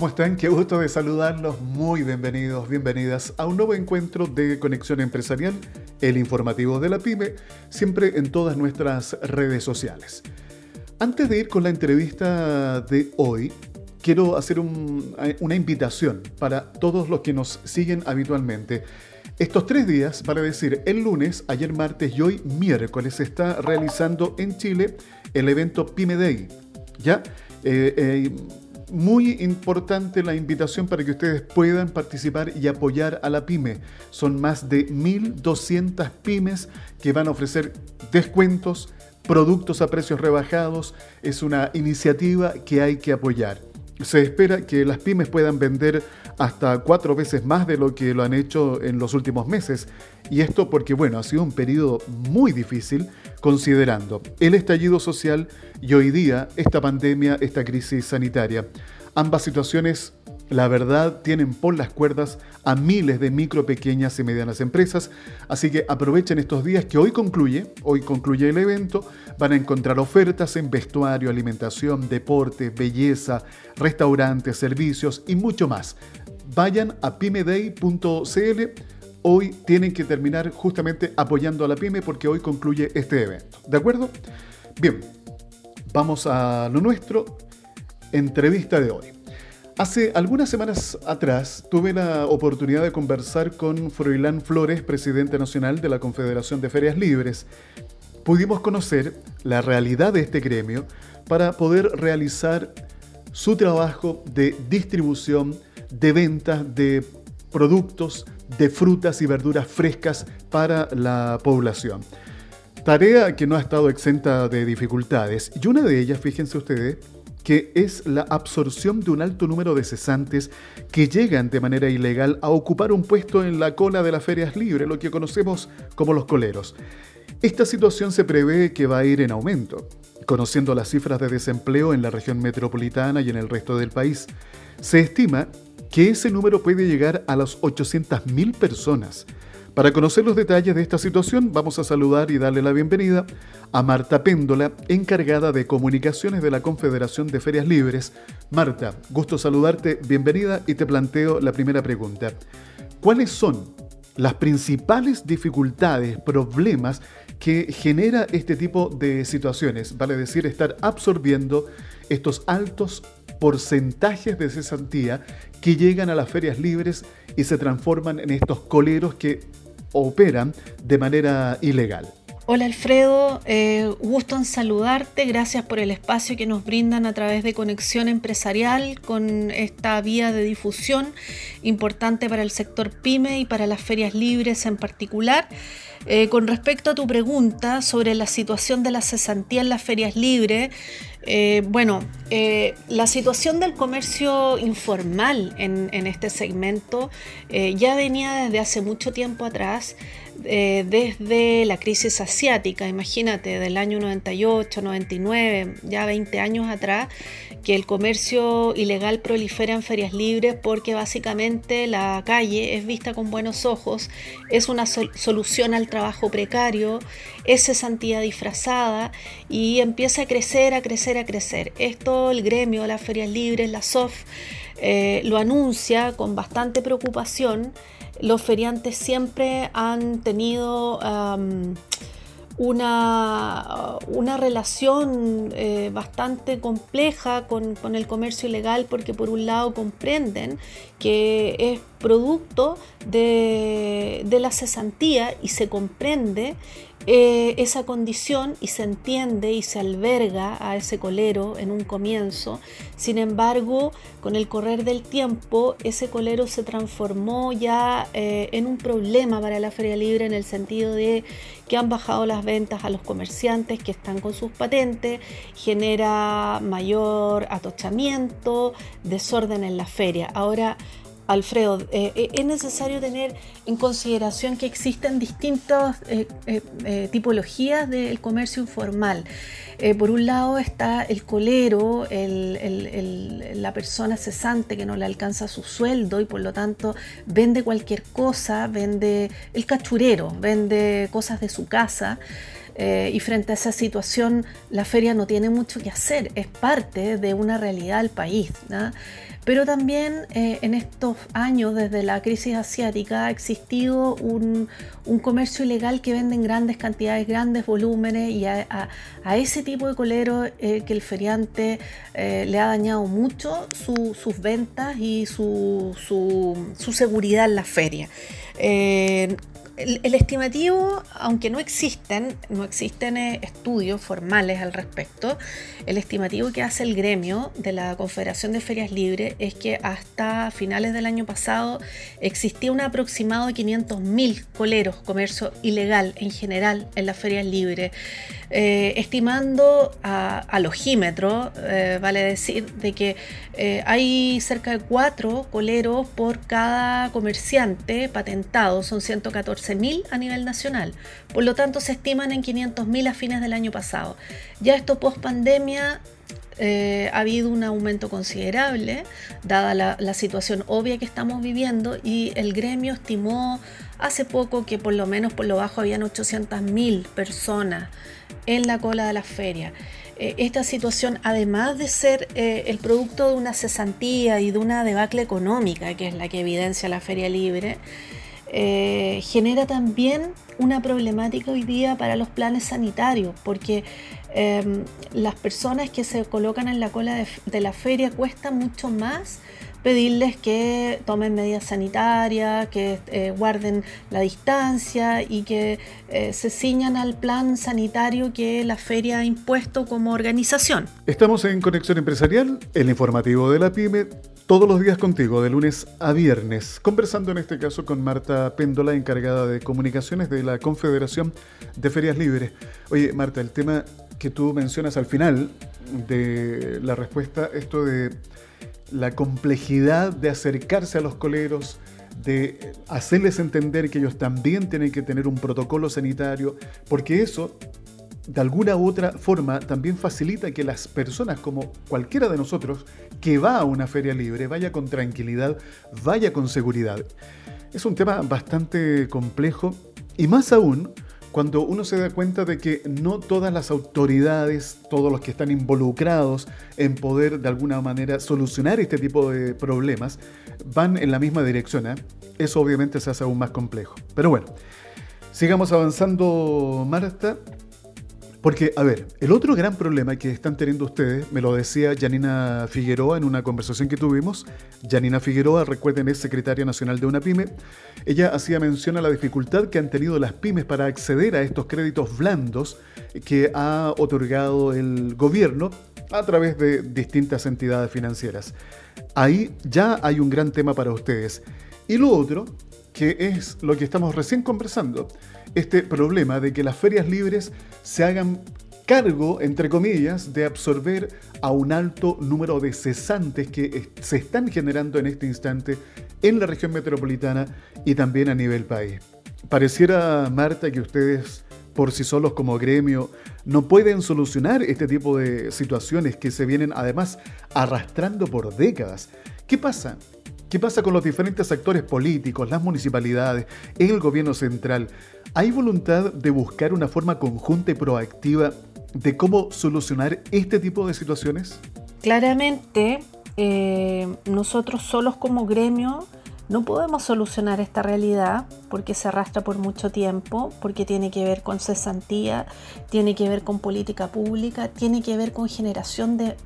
¿Cómo están? Qué gusto de saludarlos. Muy bienvenidos, bienvenidas a un nuevo encuentro de Conexión Empresarial, el informativo de la PyME, siempre en todas nuestras redes sociales. Antes de ir con la entrevista de hoy, quiero hacer una invitación para todos los que nos siguen habitualmente. Estos tres días, para decir el lunes, ayer martes y hoy miércoles, se está realizando en Chile el evento PyME Day. ¿Ya? Eh, eh, muy importante la invitación para que ustedes puedan participar y apoyar a la pyme. Son más de 1.200 pymes que van a ofrecer descuentos, productos a precios rebajados. Es una iniciativa que hay que apoyar. Se espera que las pymes puedan vender hasta cuatro veces más de lo que lo han hecho en los últimos meses. Y esto porque, bueno, ha sido un periodo muy difícil considerando el estallido social y hoy día esta pandemia, esta crisis sanitaria. Ambas situaciones, la verdad, tienen por las cuerdas a miles de micro, pequeñas y medianas empresas, así que aprovechen estos días que hoy concluye, hoy concluye el evento, van a encontrar ofertas en vestuario, alimentación, deporte, belleza, restaurantes, servicios y mucho más. Vayan a pymeday.cl hoy tienen que terminar justamente apoyando a la pyme porque hoy concluye este evento. ¿De acuerdo? Bien, vamos a lo nuestro. Entrevista de hoy. Hace algunas semanas atrás tuve la oportunidad de conversar con Froilán Flores, presidente nacional de la Confederación de Ferias Libres. Pudimos conocer la realidad de este gremio para poder realizar su trabajo de distribución, de venta de productos, de frutas y verduras frescas para la población. Tarea que no ha estado exenta de dificultades y una de ellas, fíjense ustedes, que es la absorción de un alto número de cesantes que llegan de manera ilegal a ocupar un puesto en la cola de las ferias libres, lo que conocemos como los coleros. Esta situación se prevé que va a ir en aumento, conociendo las cifras de desempleo en la región metropolitana y en el resto del país. Se estima que ese número puede llegar a las 800.000 personas. Para conocer los detalles de esta situación, vamos a saludar y darle la bienvenida a Marta Péndola, encargada de comunicaciones de la Confederación de Ferias Libres. Marta, gusto saludarte, bienvenida y te planteo la primera pregunta. ¿Cuáles son las principales dificultades, problemas que genera este tipo de situaciones? Vale decir, estar absorbiendo estos altos porcentajes de cesantía que llegan a las ferias libres y se transforman en estos coleros que operan de manera ilegal. Hola Alfredo, eh, gusto en saludarte, gracias por el espacio que nos brindan a través de Conexión Empresarial con esta vía de difusión importante para el sector pyme y para las ferias libres en particular. Eh, con respecto a tu pregunta sobre la situación de la cesantía en las ferias libres, eh, bueno, eh, la situación del comercio informal en, este segmento ya venía desde hace mucho tiempo atrás, desde la crisis asiática, imagínate, del año 98, 99, ya 20 años atrás, que el comercio ilegal prolifera en ferias libres porque básicamente la calle es vista con buenos ojos, es una solución al trabajo precario, es cesantía disfrazada y empieza a crecer, a crecer, a crecer. Esto el gremio, las ferias libres, la SOF, eh, lo anuncia con bastante preocupación. Los feriantes siempre han tenido una, una relación eh, bastante compleja con, el comercio ilegal porque por un lado comprenden que es producto de, de la cesantía y se comprende eh, esa condición y se entiende y se alberga a ese colero en un comienzo. Sin embargo, con el correr del tiempo, ese colero se transformó ya eh, en un problema para la Feria Libre en el sentido de que han bajado las ventas a los comerciantes que están con sus patentes, genera mayor atochamiento, desorden en la feria. Ahora, Alfredo, eh, eh, es necesario tener en consideración que existen distintas eh, tipologías del comercio informal. por un lado está el colero, la persona cesante que no le alcanza su sueldo y por lo tanto vende cualquier cosa, vende el cachurero, vende cosas de su casa. Eh, y frente a esa situación, la feria no tiene mucho que hacer, es parte de una realidad del país. Pero también eh, en estos años, desde la crisis asiática, ha existido un, comercio ilegal que vende en grandes cantidades, grandes volúmenes, y a, ese tipo de colero eh, que el feriante le ha dañado mucho sus ventas y su, su, seguridad en la feria el, estimativo, aunque no existen, no existen eh, estudios formales al respecto, el estimativo que hace el gremio de la Confederación de Ferias Libres es que hasta finales del año pasado existía un aproximado de 500.000 coleros, comercio ilegal en general en las ferias libres. Eh, estimando a, al ojímetro, eh, vale decir, de que hay cerca de cuatro coleros por cada comerciante patentado, son 114.000 a nivel nacional. Por lo tanto, se estiman en 500.000 a fines del año pasado. Ya esto post pandemia ha habido un aumento considerable, dada la, la, situación obvia que estamos viviendo, y el gremio estimó hace poco que por lo menos por lo bajo habían 800.000 personas en la cola de la feria. Eh, esta situación, además de ser eh, el producto de una cesantía y de una debacle económica, que es la que evidencia la feria libre, eh, genera también una problemática hoy día para los planes sanitarios, porque em, las personas que se colocan en la cola de la feria cuesta mucho más pedirles que tomen medidas sanitarias, que eh, guarden la distancia y que eh, se ciñan al plan sanitario que la feria ha impuesto como organización. Estamos en Conexión Empresarial, el informativo de la PyME, todos los días contigo, de lunes a viernes, conversando en este caso con Marta Péndola, encargada de comunicaciones de la Confederación de Ferias Libres. Oye, Marta, el tema que tú mencionas al final de la respuesta, esto de la complejidad de acercarse a los coleros, de hacerles entender que ellos también tienen que tener un protocolo sanitario, porque eso, de alguna u otra forma, también facilita que las personas, como cualquiera de nosotros, que va a una feria libre, vaya con tranquilidad, vaya con seguridad. Es un tema bastante complejo y más aún cuando uno se da cuenta de que no todas las autoridades, todos los que están involucrados en poder de alguna manera solucionar este tipo de problemas, van en la misma dirección, ¿eh? eso obviamente se hace aún más complejo. Pero bueno, sigamos avanzando, Marta. Porque, a ver, el otro gran problema que están teniendo ustedes, me lo decía Janina Figueroa en una conversación que tuvimos. Janina Figueroa, recuerden, es secretaria nacional de una pyme. Ella hacía mención a la dificultad que han tenido las pymes para acceder a estos créditos blandos que ha otorgado el gobierno a través de distintas entidades financieras. Ahí ya hay un gran tema para ustedes. Y lo otro, que es lo que estamos recién conversando, este problema de que las ferias libres se hagan cargo, entre comillas, de absorber a un alto número de cesantes que se están generando en este instante en la región metropolitana y también a nivel país. Pareciera, Marta, que ustedes por sí solos como gremio no pueden solucionar este tipo de situaciones que se vienen además arrastrando por décadas. ¿Qué pasa? ¿Qué pasa con los diferentes actores políticos, las municipalidades, el gobierno central? ¿Hay voluntad de buscar una forma conjunta y proactiva de cómo solucionar este tipo de situaciones? Claramente, eh, nosotros solos como gremio no podemos solucionar esta realidad porque se arrastra por mucho tiempo, porque tiene que ver con cesantía, tiene que ver con política pública, tiene que ver con generación de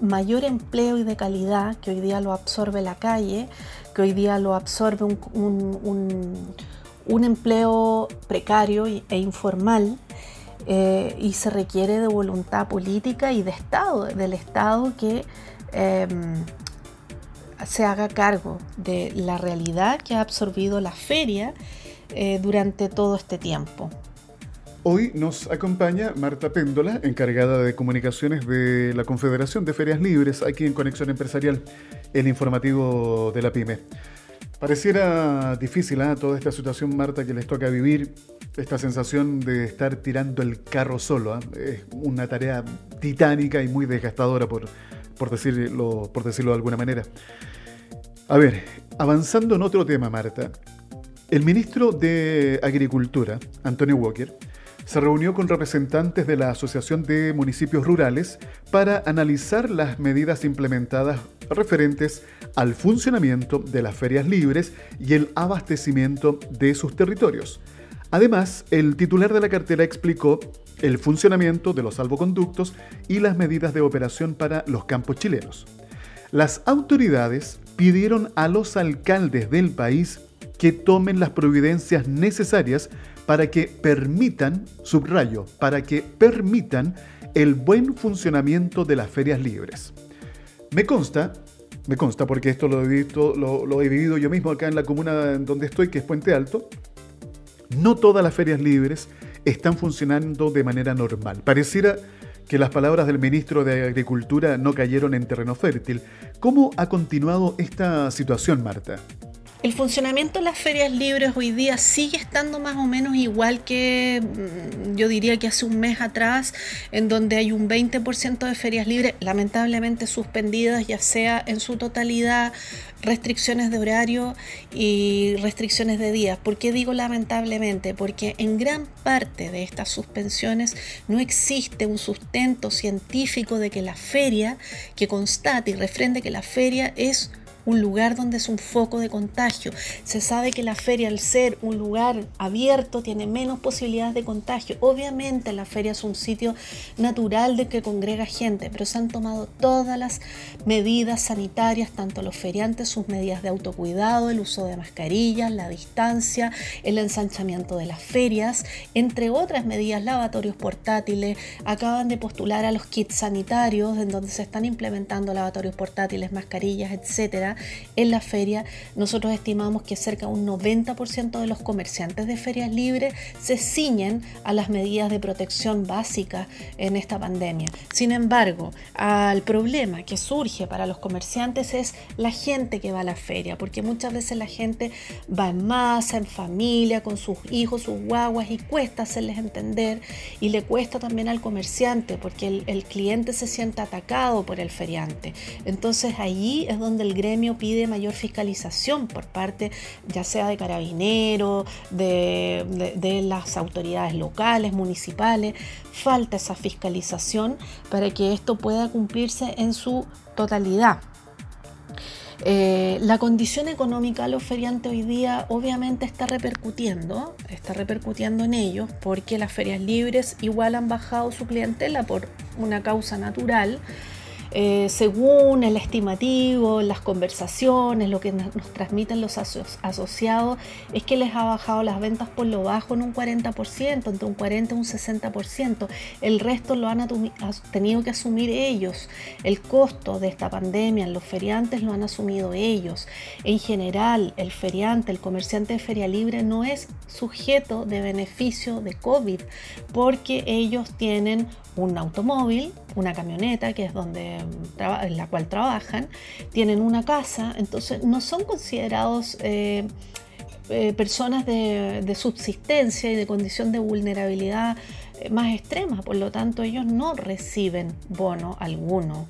mayor empleo y de calidad que hoy día lo absorbe la calle, que hoy día lo absorbe un un empleo precario e informal eh, y se requiere de voluntad política y de Estado, del Estado que em, se haga cargo de la realidad que ha absorbido la feria eh, durante todo este tiempo. Hoy nos acompaña Marta Péndola, encargada de comunicaciones de la Confederación de Ferias Libres, aquí en Conexión Empresarial, el informativo de la PyME. Pareciera difícil ¿eh? toda esta situación, Marta, que les toca vivir, esta sensación de estar tirando el carro solo. ¿eh? Es una tarea titánica y muy desgastadora, por, por, decirlo, por decirlo de alguna manera. A ver, avanzando en otro tema, Marta. El ministro de Agricultura, Antonio Walker, se reunió con representantes de la Asociación de Municipios Rurales para analizar las medidas implementadas referentes al funcionamiento de las ferias libres y el abastecimiento de sus territorios. Además, el titular de la cartera explicó el funcionamiento de los salvoconductos y las medidas de operación para los campos chilenos. Las autoridades pidieron a los alcaldes del país que tomen las providencias necesarias para que permitan, subrayo, para que permitan el buen funcionamiento de las ferias libres. Me consta, me consta porque esto lo he, visto, lo, he vivido yo mismo acá en la comuna donde estoy, que es Puente Alto, no todas las ferias libres están funcionando de manera normal. Pareciera que las palabras del ministro de Agricultura no cayeron en terreno fértil. ¿Cómo ha continuado esta situación, Marta? El funcionamiento de las ferias libres hoy día sigue estando más o menos igual que mm, yo diría que hace un mes atrás, en donde hay un 20% de ferias libres lamentablemente suspendidas, ya sea en su totalidad, restricciones de horario y restricciones de días. ¿Por qué digo lamentablemente? Porque en gran parte de estas suspensiones no existe un sustento científico de que la feria, que constate y refrende que la feria es un lugar donde es un foco de contagio. Se sabe que la feria, al ser un lugar abierto, tiene menos posibilidades de contagio. Obviamente la feria es un sitio natural de que congrega gente, pero se han tomado todas las medidas sanitarias, tanto los feriantes, sus medidas de autocuidado, el uso de mascarillas, la distancia, el ensanchamiento de las ferias, entre otras medidas, lavatorios portátiles. Acaban de postular a los kits sanitarios, en donde se están implementando lavatorios portátiles, mascarillas, etcétera en la feria, nosotros estimamos que cerca de un 90% de los comerciantes de ferias libres se ciñen a las medidas de protección básicas en esta pandemia. Sin embargo, el problema que surge para los comerciantes es la gente que va a la feria, porque muchas veces la gente va en masa, en familia, con sus hijos, sus guaguas y cuesta hacerles entender y le cuesta también al comerciante porque el, el cliente se siente atacado por el feriante. Entonces allí es donde el gremio pide mayor fiscalización por parte ya sea de carabineros, de, las autoridades locales, municipales. Falta esa fiscalización para que esto pueda cumplirse en su totalidad. Eh, la condición económica de los feriantes hoy día obviamente está repercutiendo, está repercutiendo en ellos porque las ferias libres igual han bajado su clientela por una causa natural eh, según el estimativo, las conversaciones, lo que nos transmiten los asociados, es que les ha bajado las ventas por lo bajo en un 40%, entre un 40 y un 60%. El resto lo han tenido que asumir ellos. El costo de esta pandemia en los feriantes lo han asumido ellos. En general, el feriante, el comerciante de feria libre no es sujeto de beneficio de COVID porque ellos tienen un automóvil, una camioneta, que es donde en la cual trabajan, tienen una casa, entonces no son considerados eh, eh, personas de, subsistencia y de condición de vulnerabilidad eh, más extrema, por lo tanto ellos no reciben bono alguno.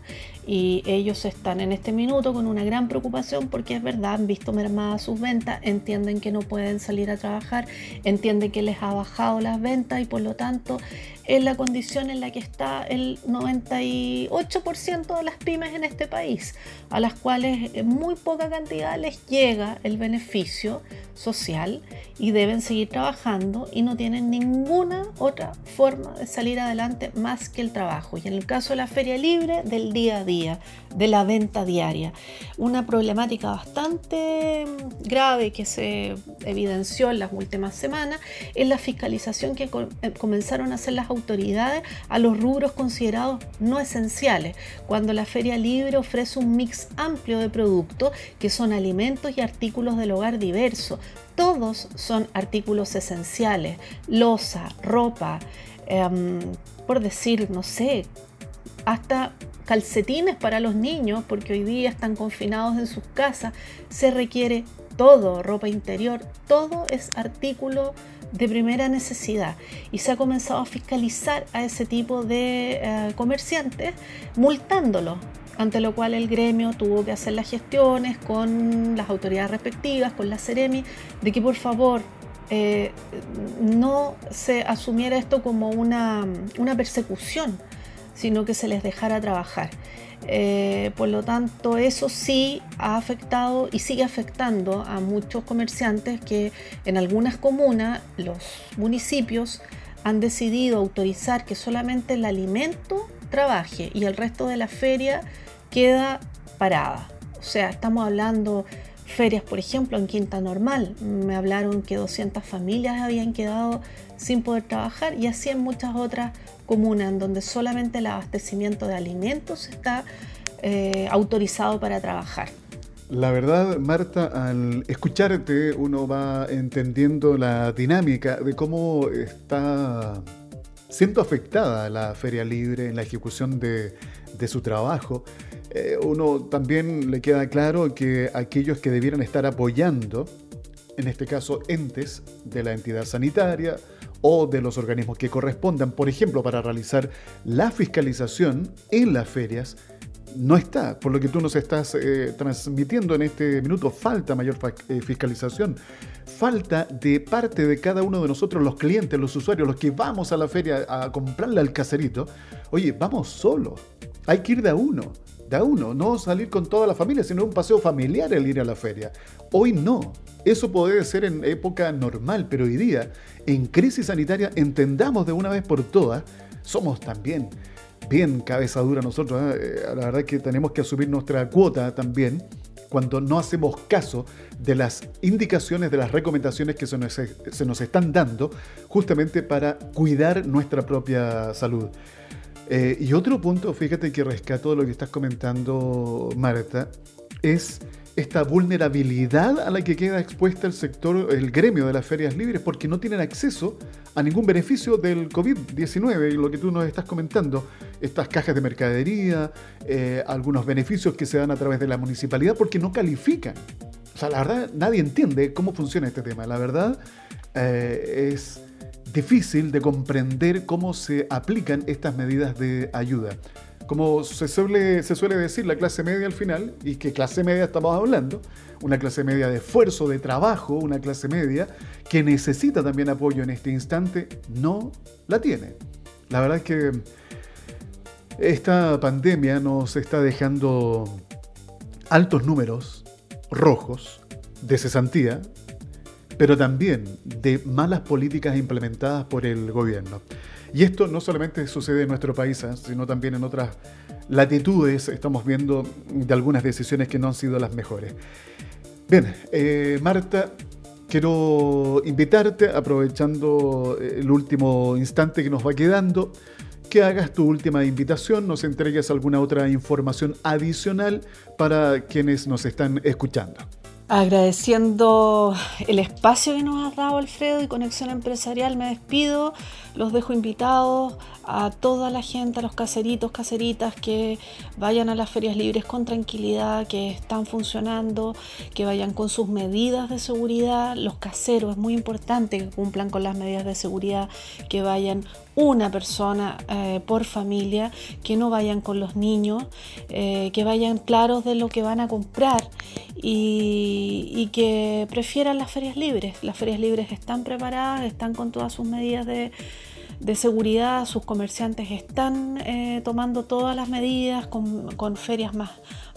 Y ellos están en este minuto con una gran preocupación porque es verdad, han visto mermadas sus ventas, entienden que no pueden salir a trabajar, entienden que les ha bajado las ventas y por lo tanto es la condición en la que está el 98% de las pymes en este país, a las cuales en muy poca cantidad les llega el beneficio social y deben seguir trabajando y no tienen ninguna otra forma de salir adelante más que el trabajo. Y en el caso de la feria libre, del día a día, de la venta diaria. Una problemática bastante grave que se evidenció en las últimas semanas es la fiscalización que eh, comenzaron a hacer las a los rubros considerados no esenciales, cuando la feria libre ofrece un mix amplio de productos que son alimentos y artículos del hogar diversos. Todos son artículos esenciales, losa, ropa, em, por decir, no sé, hasta calcetines para los niños, porque hoy día están confinados en sus casas, se requiere todo, ropa interior, todo es artículo de primera necesidad y se ha comenzado a fiscalizar a ese tipo de eh, comerciantes multándolos ante lo cual el gremio tuvo que hacer las gestiones con las autoridades respectivas, con la Ceremi, de que por favor eh, no se asumiera esto como una, persecución, sino que se les dejara trabajar. Eh, por lo tanto, eso sí ha afectado y sigue afectando a muchos comerciantes que en algunas comunas, los municipios, han decidido autorizar que solamente el alimento trabaje y el resto de la feria queda parada. O sea, estamos hablando ferias, por ejemplo, en Quinta Normal. Me hablaron que 200 familias habían quedado sin poder trabajar y así en muchas otras comunas en donde solamente el abastecimiento de alimentos está eh, autorizado para trabajar. La verdad, Marta, al escucharte uno va entendiendo la dinámica de cómo está siendo afectada la feria libre en la ejecución de, de su trabajo. Eh, uno también le queda claro que aquellos que debieran estar apoyando, en este caso entes de la entidad sanitaria o de los organismos que correspondan, por ejemplo, para realizar la fiscalización en las ferias, no está. Por lo que tú nos estás eh, transmitiendo en este minuto, falta mayor eh, fiscalización. Falta de parte de cada uno de nosotros, los clientes, los usuarios, los que vamos a la feria a comprarle al caserito. Oye, vamos solo. Hay que ir de uno de uno, no salir con toda la familia, sino un paseo familiar el ir a la feria. Hoy no. Eso puede ser en época normal, pero hoy día, en crisis sanitaria, entendamos de una vez por todas, somos también bien cabeza dura nosotros. ¿eh? Eh, la verdad que tenemos que asumir nuestra cuota también cuando no hacemos caso de las indicaciones, de las recomendaciones que se nos, se nos están dando justamente para cuidar nuestra propia salud. Eh, y otro punto, fíjate que rescato lo que estás comentando, Marta, es esta vulnerabilidad a la que queda expuesta el sector, el gremio de las ferias libres, porque no tienen acceso a ningún beneficio del COVID-19, y lo que tú nos estás comentando, estas cajas de mercadería, eh, algunos beneficios que se dan a través de la municipalidad, porque no califican. O sea, la verdad, nadie entiende cómo funciona este tema. La verdad eh, es difícil de comprender cómo se aplican estas medidas de ayuda. Como se suele, se suele decir, la clase media al final, y que clase media estamos hablando, una clase media de esfuerzo, de trabajo, una clase media que necesita también apoyo en este instante, no la tiene. La verdad es que esta pandemia nos está dejando altos números rojos de cesantía, pero también de malas políticas implementadas por el gobierno. Y esto no solamente sucede en nuestro país, ¿eh? sino también en otras latitudes estamos viendo de algunas decisiones que no han sido las mejores. Bien, eh, Marta, quiero invitarte, aprovechando el último instante que nos va quedando, que hagas tu última invitación, nos entregues alguna otra información adicional para quienes nos están escuchando. Agradeciendo el espacio que nos has dado, Alfredo, y Conexión Empresarial, me despido. Los dejo invitados a toda la gente, a los caseritos, caseritas, que vayan a las ferias libres con tranquilidad, que están funcionando, que vayan con sus medidas de seguridad. Los caseros, es muy importante que cumplan con las medidas de seguridad, que vayan una persona eh, por familia, que no vayan con los niños, eh, que vayan claros de lo que van a comprar y, que prefieran las ferias libres. Las ferias libres están preparadas, están con todas sus medidas de, seguridad, sus comerciantes están eh, tomando todas las medidas con ferias más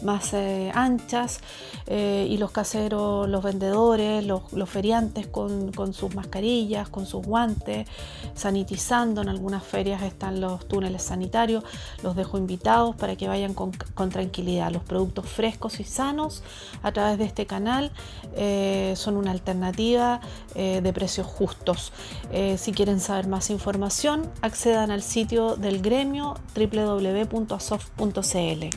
más eh, anchas eh, y los caseros, los vendedores, los, feriantes con, sus mascarillas, con sus guantes, sanitizando. En algunas ferias están los túneles sanitarios. Los dejo invitados para que vayan con, tranquilidad. Los productos frescos y sanos a través de este canal eh, son una alternativa de precios justos. si quieren saber más información, accedan al sitio del gremio www.asof.cl.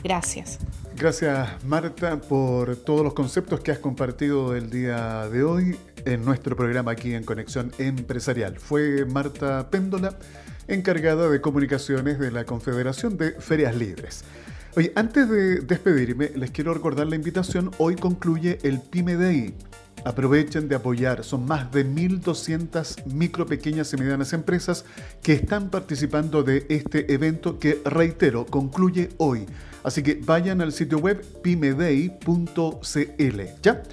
Gracias. Gracias Marta por todos los conceptos que has compartido el día de hoy en nuestro programa aquí en Conexión Empresarial. Fue Marta Péndola, encargada de comunicaciones de la Confederación de Ferias Libres. Oye, antes de despedirme, les quiero recordar la invitación. Hoy concluye el PyME Day. Aprovechen de apoyar. Son más de 1.200 micro, pequeñas y medianas empresas que están participando de este evento que, reitero, concluye hoy. Así que vayan al sitio web pymeday.cl. ¿Ya?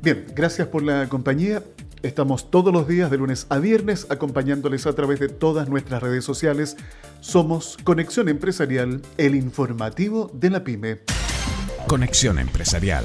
Bien, gracias por la compañía Estamos todos los días de lunes a viernes acompañándoles a través de todas nuestras redes sociales. Somos Conexión Empresarial, el informativo de la pyme. Conexión Empresarial